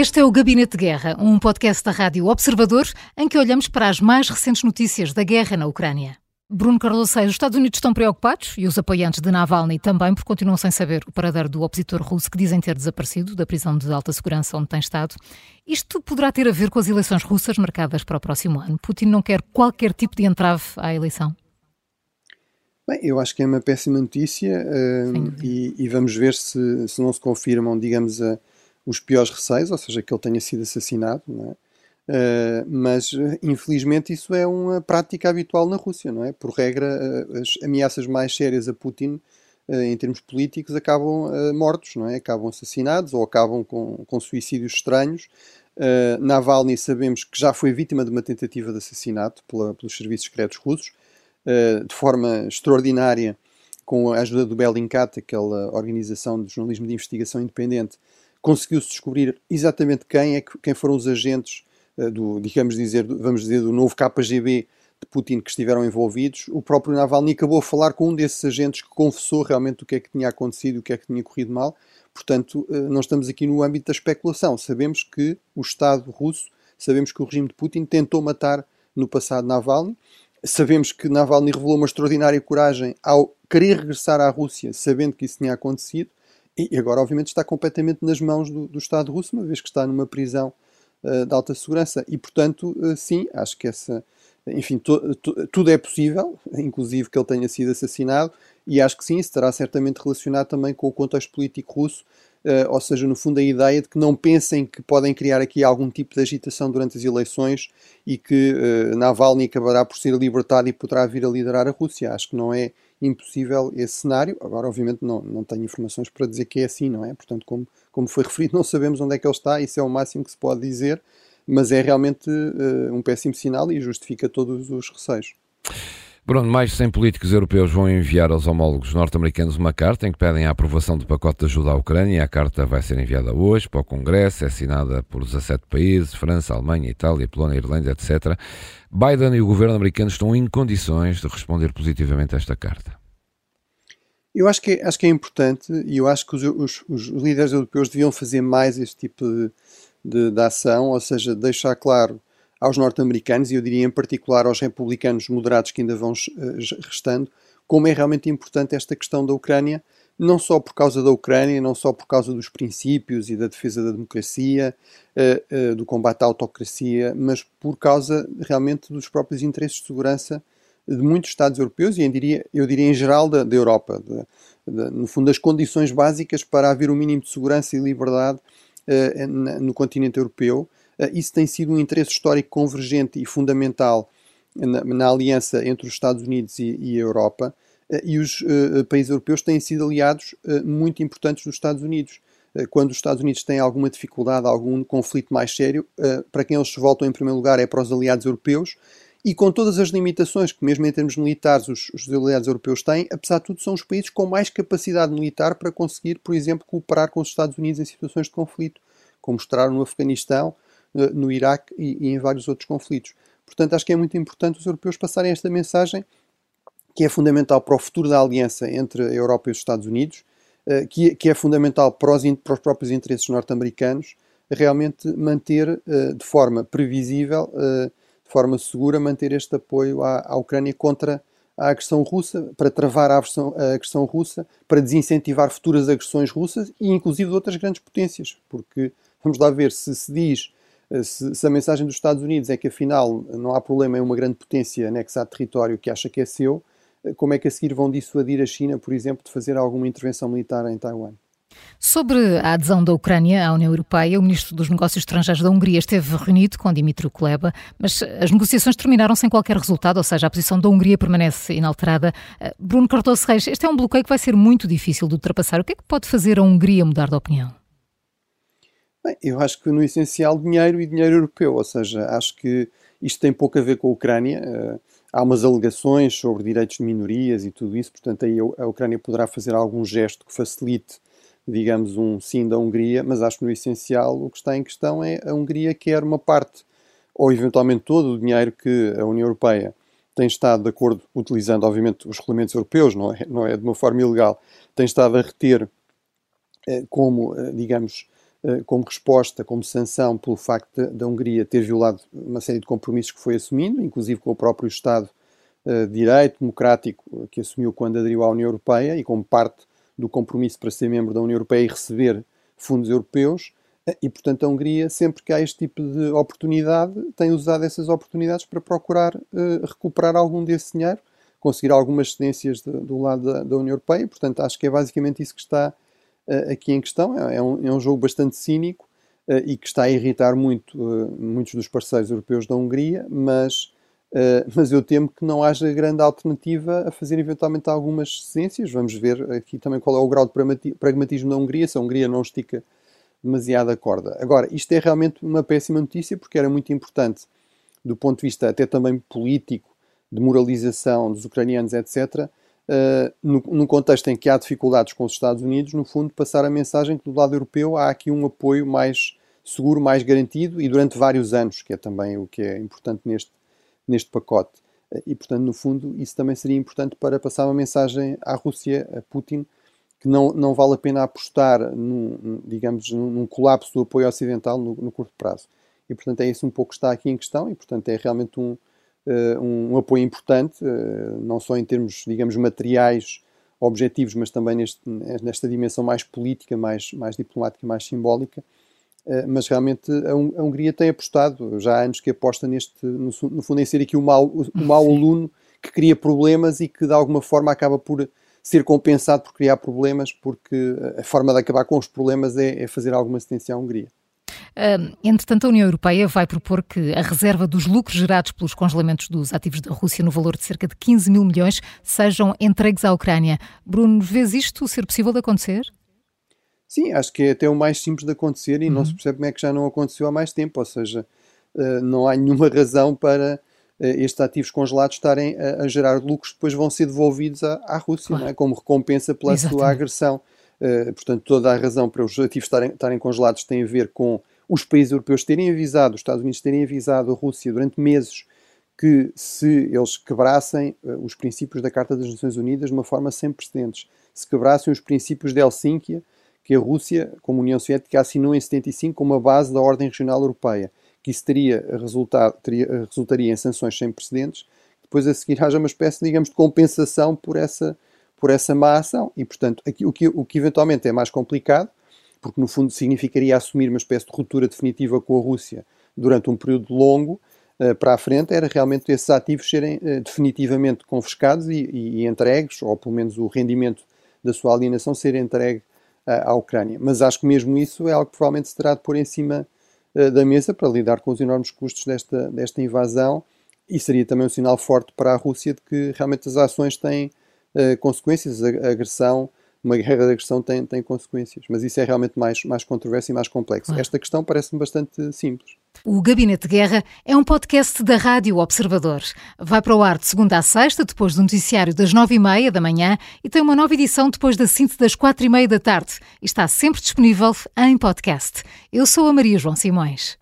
Este é o Gabinete de Guerra, um podcast da Rádio Observador, em que olhamos para as mais recentes notícias da guerra na Ucrânia. Bruno Carlos Seis, os Estados Unidos estão preocupados e os apoiantes de Navalny também, porque continuam sem saber o paradeiro do opositor russo que dizem ter desaparecido da prisão de alta segurança onde tem estado. Isto poderá ter a ver com as eleições russas marcadas para o próximo ano. Putin não quer qualquer tipo de entrave à eleição. Bem, eu acho que é uma péssima notícia uh, e, e, vamos ver se, se não se confirmam, digamos, a os piores receios, ou seja, que ele tenha sido assassinado, não é? Uh, mas infelizmente isso é uma prática habitual na Rússia, não é? Por regra, uh, as ameaças mais sérias a Putin, uh, em termos políticos, acabam mortos, não é? Acabam assassinados ou acabam com, com suicídios estranhos. Navalny sabemos que já foi vítima de uma tentativa de assassinato pela, pelos serviços secretos russos, de forma extraordinária, com a ajuda do Bellingcat, aquela organização de jornalismo de investigação independente, conseguiu-se descobrir exatamente quem, é que, quem foram os agentes uh, do, digamos dizer, vamos dizer, do novo KGB de Putin que estiveram envolvidos. O próprio Navalny acabou a falar com um desses agentes que confessou realmente o que é que tinha acontecido, o que é que tinha corrido mal. Portanto, uh, não estamos aqui no âmbito da especulação. Sabemos que o Estado russo, sabemos que o regime de Putin tentou matar no passado Navalny. Sabemos que Navalny revelou uma extraordinária coragem ao querer regressar à Rússia, sabendo que isso tinha acontecido. E agora, obviamente, está completamente nas mãos do, do Estado russo, uma vez que está numa prisão uh, de alta segurança. E, portanto, uh, sim, acho que essa. Enfim, to, to, tudo é possível, inclusive que ele tenha sido assassinado, e acho que sim, estará certamente relacionado também com o contexto político russo, Uh, ou seja, no fundo, a ideia de que não pensem que podem criar aqui algum tipo de agitação durante as eleições e que Navalny acabará por ser libertado e poderá vir a liderar a Rússia. Acho que não é impossível esse cenário. Agora, obviamente, não, não tenho informações para dizer que é assim, não é? Portanto, como, como foi referido, não sabemos onde é que ele está, isso é o máximo que se pode dizer, mas é realmente uh, um péssimo sinal e justifica todos os receios. Bruno, mais de 100 políticos europeus vão enviar aos homólogos norte-americanos uma carta em que pedem a aprovação do pacote de ajuda à Ucrânia. A carta vai ser enviada hoje para o Congresso, é assinada por 17 países, França, Alemanha, Itália, Polónia, Irlanda, etc. Biden e o governo americano estão em condições de responder positivamente a esta carta. Eu acho que, é, acho que é importante e eu acho que os, os, os líderes europeus deviam fazer mais este tipo de, de, de ação, ou seja, deixar claro aos norte-americanos, e eu diria em particular aos republicanos moderados que ainda vão eh, restando, como é realmente importante esta questão da Ucrânia, não só por causa da Ucrânia, não só por causa dos princípios e da defesa da democracia, uh, uh, do combate à autocracia, mas por causa realmente dos próprios interesses de segurança de muitos Estados europeus e eu diria, eu diria em geral da, da Europa. De, de, no fundo, as condições básicas para haver o um mínimo de segurança e liberdade uh, no continente europeu eh, isso tem sido um interesse histórico convergente e fundamental na, na aliança entre os Estados Unidos e, e a Europa, eh, e os uh, países europeus têm sido aliados muito importantes dos Estados Unidos. Quando os Estados Unidos têm alguma dificuldade, algum conflito mais sério, para quem eles se voltam em primeiro lugar é para os aliados europeus, e com todas as limitações que, mesmo em termos militares, os, os aliados europeus têm, apesar de tudo, são os países com mais capacidade militar para conseguir, por exemplo, cooperar com os Estados Unidos em situações de conflito, como mostraram no Afeganistão, eh, no Iraque e, e, em vários outros conflitos. Portanto, acho que é muito importante os europeus passarem esta mensagem, que é fundamental para o futuro da aliança entre a Europa e os Estados Unidos, eh, que, que é fundamental para os, para os próprios interesses norte-americanos, realmente manter eh, de forma previsível, de forma segura, manter este apoio à, à Ucrânia contra a agressão russa, para travar a, agressão, a agressão russa, para desincentivar futuras agressões russas e inclusive de outras grandes potências, porque vamos lá ver se se diz se, se, a mensagem dos Estados Unidos é que afinal não há problema em uma grande potência anexar território que acha que é seu, como é que a seguir vão dissuadir a China, por exemplo, de fazer alguma intervenção militar em Taiwan? Sobre a adesão da Ucrânia à União Europeia, o ministro dos Negócios Estrangeiros da Hungria esteve reunido com Dimitri Kuleba, mas as negociações terminaram sem qualquer resultado, ou seja, a posição da Hungria permanece inalterada. Bruno Cardoso Reis, este é um bloqueio que vai ser muito difícil de ultrapassar. O que é que pode fazer a Hungria mudar de opinião? Bem, eu acho que no essencial dinheiro e dinheiro europeu, ou seja, acho que isto tem pouco a ver com a Ucrânia. Uh, há umas alegações sobre direitos de minorias e tudo isso, portanto aí a Ucrânia poderá fazer algum gesto que facilite, digamos, um sim da Hungria, mas acho que no essencial o que está em questão é a Hungria quer uma parte, ou eventualmente todo o dinheiro que a União Europeia tem estado de acordo, utilizando obviamente os regulamentos europeus, não é, não é de uma forma ilegal, tem estado a reter eh, como, eh, digamos, como resposta, como sanção pelo facto da Hungria ter violado uma série de compromissos que foi assumindo, inclusive com o próprio Estado de Direito Democrático que assumiu quando aderiu à União Europeia e como parte do compromisso para ser membro da União Europeia e receber fundos europeus. E, portanto, a Hungria, sempre que há este tipo de oportunidade, tem usado essas oportunidades para procurar recuperar algum desse dinheiro, conseguir algumas cedências do lado da, da, União Europeia. Portanto, acho que é basicamente isso que está aqui em questão. É, é, um, é, um, jogo bastante cínico uh, e que está a irritar muito muitos dos parceiros europeus da Hungria, mas, mas eu temo que não haja grande alternativa a fazer eventualmente algumas cedências. Vamos ver aqui também qual é o grau de pragmatismo da Hungria, se a Hungria não estica demasiada corda. Agora, isto é realmente uma péssima notícia porque era muito importante do ponto de vista até também político, de moralização dos ucranianos, etc., uh, no, num contexto em que há dificuldades com os Estados Unidos, no fundo, passar a mensagem que do lado europeu há aqui um apoio mais seguro, mais garantido e durante vários anos, que é também o que é importante neste, neste pacote. E, portanto, no fundo, isso também seria importante para passar uma mensagem à Rússia, a Putin, que não, não vale a pena apostar, num, digamos, num colapso do apoio ocidental no, no, curto prazo. E, portanto, é isso um pouco que está aqui em questão e, portanto, é realmente um, uh, um, apoio importante, uh, não só em termos, digamos, materiais, objetivos, mas também neste, nesta dimensão mais política, mais, mais diplomática, mais simbólica. Uh, mas realmente a, Hungria tem apostado, já há anos que aposta neste, no, no fundo, em ser aqui o mau, o mau aluno que cria problemas e que de alguma forma acaba por ser compensado por criar problemas, porque a forma de acabar com os problemas é, é fazer alguma assistência à Hungria. Entretanto, a União Europeia vai propor que a reserva dos lucros gerados pelos congelamentos dos ativos da Rússia no valor de cerca de 15 mil milhões sejam entregues à Ucrânia. Bruno, vês isto ser possível de acontecer? Sim, acho que é até o mais simples de acontecer e uhum. não se percebe como é que já não aconteceu há mais tempo, ou seja, uh, não há nenhuma razão para eh, estes ativos congelados estarem a, a, gerar lucros que depois vão ser devolvidos à, à Rússia, claro. é? como recompensa pela Exatamente. sua agressão. Uh, portanto, toda a razão para os ativos estarem, estarem congelados tem a ver com os países europeus terem avisado, os Estados Unidos terem avisado a Rússia durante meses que se eles quebrassem uh, os princípios da Carta das Nações Unidas de uma forma sem precedentes, se quebrassem os princípios de Helsínquia, que a Rússia, como União Soviética, assinou em 75 como a base da ordem regional europeia, que isso teria resultado, teria, resultaria em sanções sem precedentes, depois a seguir haja uma espécie, digamos, de compensação por essa, por essa má ação. E, portanto, aqui, o, que, o que eventualmente é mais complicado, porque no fundo significaria assumir uma espécie de ruptura definitiva com a Rússia durante um período longo, uh, para a frente, era realmente esses ativos serem uh, definitivamente confiscados e, e, entregues, ou pelo menos o rendimento da sua alienação ser entregue uh, à Ucrânia. Mas acho que mesmo isso é algo que provavelmente se terá de pôr em cima eh, da mesa para lidar com os enormes custos desta, desta invasão e seria também um sinal forte para a Rússia de que realmente as ações têm uh, consequências, a, a, agressão, uma guerra de agressão tem, tem consequências, mas isso é realmente mais, mais controverso e mais complexo. Esta questão parece-me bastante simples. O Gabinete de Guerra é um podcast da Rádio Observador. Vai para o ar de segunda a sexta, depois do noticiário das nove e meia da manhã e tem uma nova edição depois da síntese das quatro e meia da tarde. E está sempre disponível em podcast. Eu sou a Maria João Simões.